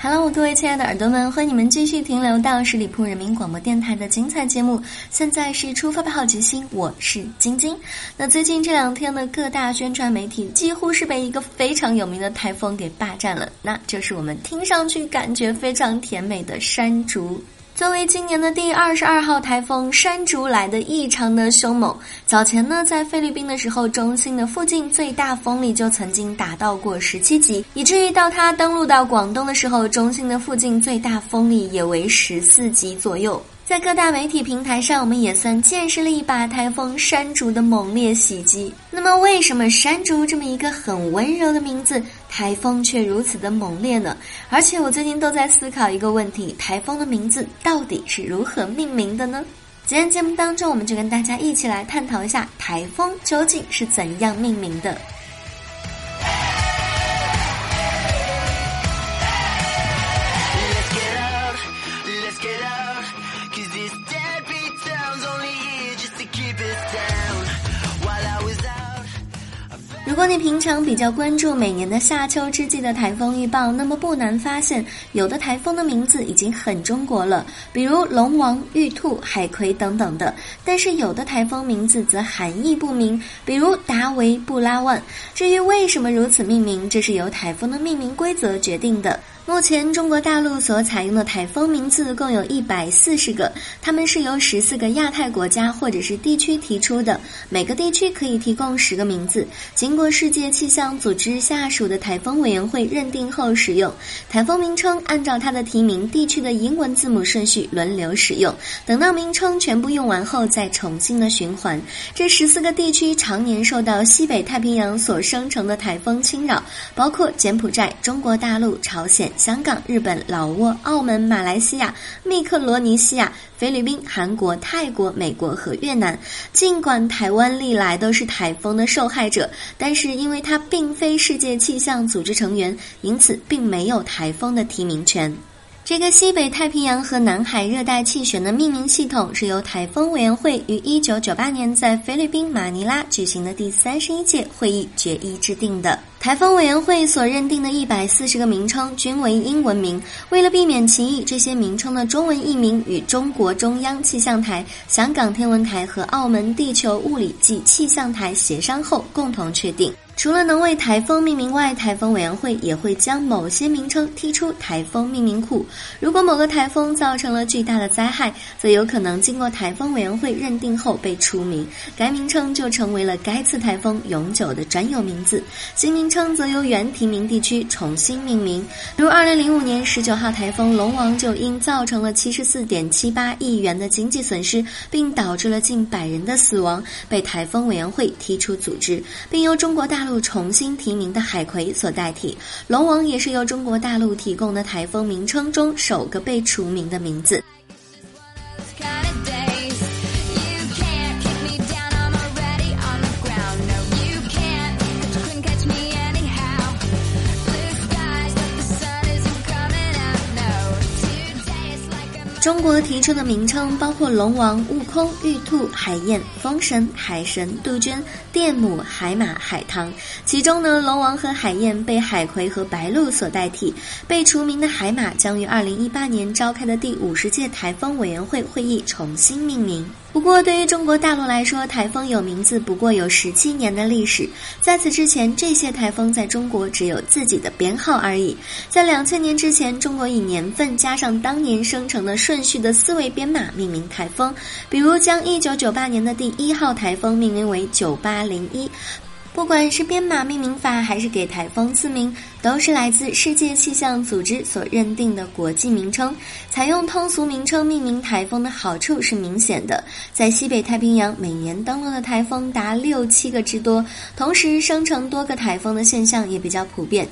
Hello，各位亲爱的耳朵们，欢迎你们继续停留到十里铺人民广播电台的精彩节目。现在是出发吧，好奇心，我是晶晶。那最近这两天呢，各大宣传媒体几乎是被一个非常有名的台风给霸占了，那就是我们听上去感觉非常甜美的山竹。作为今年的第二十二号台风，山竹来的异常的凶猛。早前呢，在菲律宾的时候，中心的附近最大风力就曾经达到过十七级，以至于到它登陆到广东的时候，中心的附近最大风力也为十四级左右。在各大媒体平台上，我们也算见识了一把台风山竹的猛烈袭击。那么，为什么山竹这么一个很温柔的名字，台风却如此的猛烈呢？而且，我最近都在思考一个问题：台风的名字到底是如何命名的呢？今天节目当中，我们就跟大家一起来探讨一下台风究竟是怎样命名的。如果你平常比较关注每年的夏秋之际的台风预报，那么不难发现，有的台风的名字已经很中国了，比如龙王、玉兔、海葵等等的。但是有的台风名字则含义不明，比如达维、布拉万。至于为什么如此命名，这是由台风的命名规则决定的。目前中国大陆所采用的台风名字共有一百四十个，它们是由十四个亚太国家或者是地区提出的，每个地区可以提供十个名字，经过世界气象组织下属的台风委员会认定后使用。台风名称按照它的提名地区的英文字母顺序轮流使用，等到名称全部用完后再重新的循环。这十四个地区常年受到西北太平洋所生成的台风侵扰，包括柬埔寨、中国大陆、朝鲜。香港、日本、老挝、澳门、马来西亚、密克罗尼西亚、菲律宾、韩国、泰国、美国和越南。尽管台湾历来都是台风的受害者，但是因为它并非世界气象组织成员，因此并没有台风的提名权。这个西北太平洋和南海热带气旋的命名系统是由台风委员会于一九九八年在菲律宾马尼拉举行的第三十一届会议决议制定的。台风委员会所认定的一百四十个名称均为英文名，为了避免歧义，这些名称的中文译名与中国中央气象台、香港天文台和澳门地球物理暨气象台协商后共同确定。除了能为台风命名外，台风委员会也会将某些名称踢出台风命名库。如果某个台风造成了巨大的灾害，则有可能经过台风委员会认定后被除名，该名称就成为了该次台风永久的专有名字。新名称则由原提名地区重新命名。如二零零五年十九号台风龙王就因造成了七十四点七八亿元的经济损失，并导致了近百人的死亡，被台风委员会踢出组织，并由中国大陆。重新提名的海葵所代替，龙王也是由中国大陆提供的台风名称中首个被除名的名字。中国提出的名称包括龙王、悟空、玉兔、海燕、风神、海神、杜鹃、电母、海马、海棠。其中呢，龙王和海燕被海葵和白鹭所代替。被除名的海马将于二零一八年召开的第五十届台风委员会会议重新命名。不过，对于中国大陆来说，台风有名字不过有十七年的历史。在此之前，这些台风在中国只有自己的编号而已。在两千年之前，中国以年份加上当年生成的顺序的四位编码命名台风，比如将一九九八年的第一号台风命名为九八零一。不管是编码命名法，还是给台风赐名，都是来自世界气象组织所认定的国际名称。采用通俗名称命名台风的好处是明显的，在西北太平洋，每年登陆的台风达六七个之多，同时生成多个台风的现象也比较普遍。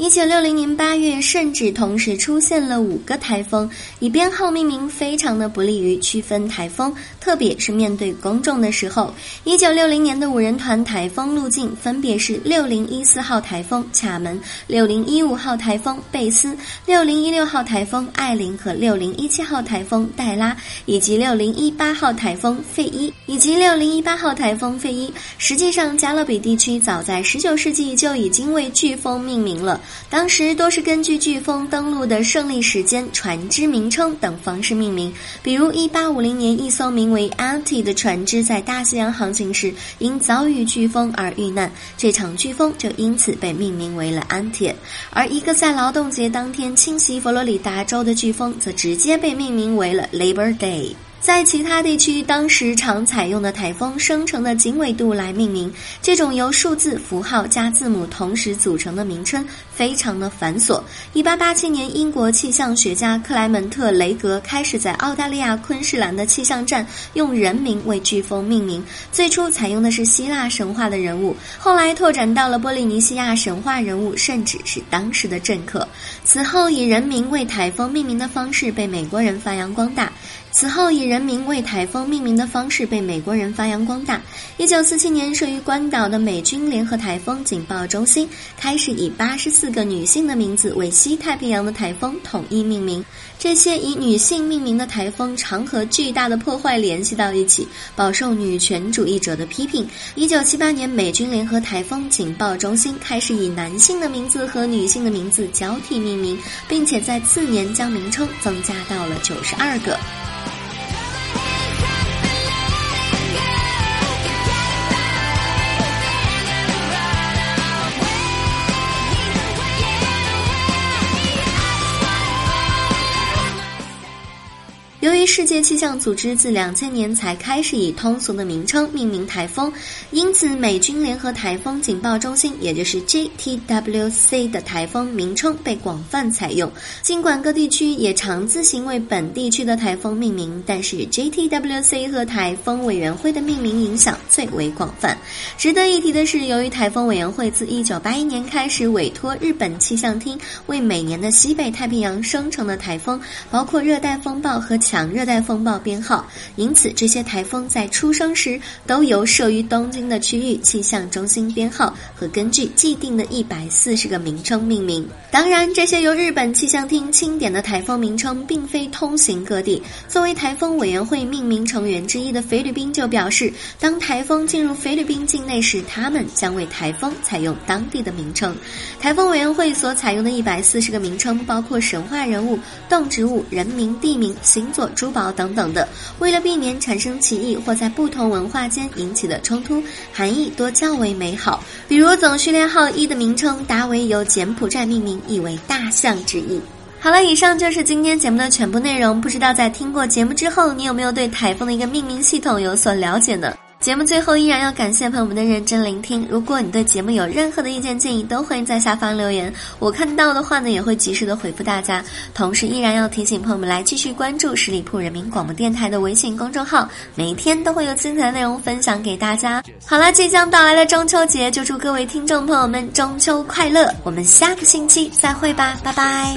一九六零年八月，甚至同时出现了五个台风，以编号命名非常的不利于区分台风，特别是面对公众的时候。一九六零年的五人团台风路径分别是六零一四号台风卡门、六零一五号台风贝斯、六零一六号台风艾琳和六零一七号台风黛拉，以及六零一八号台风费伊以及六零一八号台风费伊。实际上，加勒比地区早在十九世纪就已经为飓风命名了。当时都是根据飓风登陆的胜利时间、船只名称等方式命名。比如，一八五零年，一艘名为 “Anti” 的船只在大西洋航行时，因遭遇飓风而遇难，这场飓风就因此被命名为了 “Anti”。而一个在劳动节当天侵袭佛罗里达州的飓风，则直接被命名为了 “Labor Day”。在其他地区，当时常采用的台风生成的经纬度来命名，这种由数字符号加字母同时组成的名称非常的繁琐。一八八七年，英国气象学家克莱门特·雷格开始在澳大利亚昆士兰的气象站用人名为飓风命名。最初采用的是希腊神话的人物，后来拓展到了波利尼西亚神话人物，甚至是当时的政客。此后，以人名为台风命名的方式被美国人发扬光大。此后，以人名为台风命名的方式被美国人发扬光大。一九四七年，设于关岛的美军联合台风警报中心开始以八十四一个女性的名字为西太平洋的台风统一命名。这些以女性命名的台风常和巨大的破坏联系到一起，饱受女权主义者的批评。一九七八年，美军联合台风警报中心开始以男性的名字和女性的名字交替命名，并且在次年将名称增加到了九十二个。世界气象组织自两千年才开始以通俗的名称命名台风，因此美军联合台风警报中心，也就是 JTWC 的台风名称被广泛采用。尽管各地区也常自行为本地区的台风命名，但是 JTWC 和台风委员会的命名影响最为广泛。值得一提的是，由于台风委员会自1981年开始委托日本气象厅为每年的西北太平洋生成的台风，包括热带风暴和。强热带风暴编号，因此这些台风在出生时都由设于东京的区域气象中心编号和根据既定的一百四十个名称命名。当然，这些由日本气象厅钦点的台风名称并非通行各地。作为台风委员会命名成员之一的菲律宾就表示，当台风进入菲律宾境内时，他们将为台风采用当地的名称。台风委员会所采用的一百四十个名称包括神话人物、动植物、人名、地名、星座。珠宝等等的，为了避免产生歧义或在不同文化间引起的冲突，含义多较为美好。比如总序列号一的名称达维由柬埔寨命名，意为大象之意。好了，以上就是今天节目的全部内容。不知道在听过节目之后，你有没有对台风的一个命名系统有所了解呢？节目最后依然要感谢朋友们的认真聆听。如果你对节目有任何的意见建议，都欢迎在下方留言。我看到的话呢，也会及时的回复大家。同时，依然要提醒朋友们来继续关注十里铺人民广播电台的微信公众号，每天都会有精彩的内容分享给大家。好了，即将到来的中秋节，就祝各位听众朋友们中秋快乐！我们下个星期再会吧，拜拜。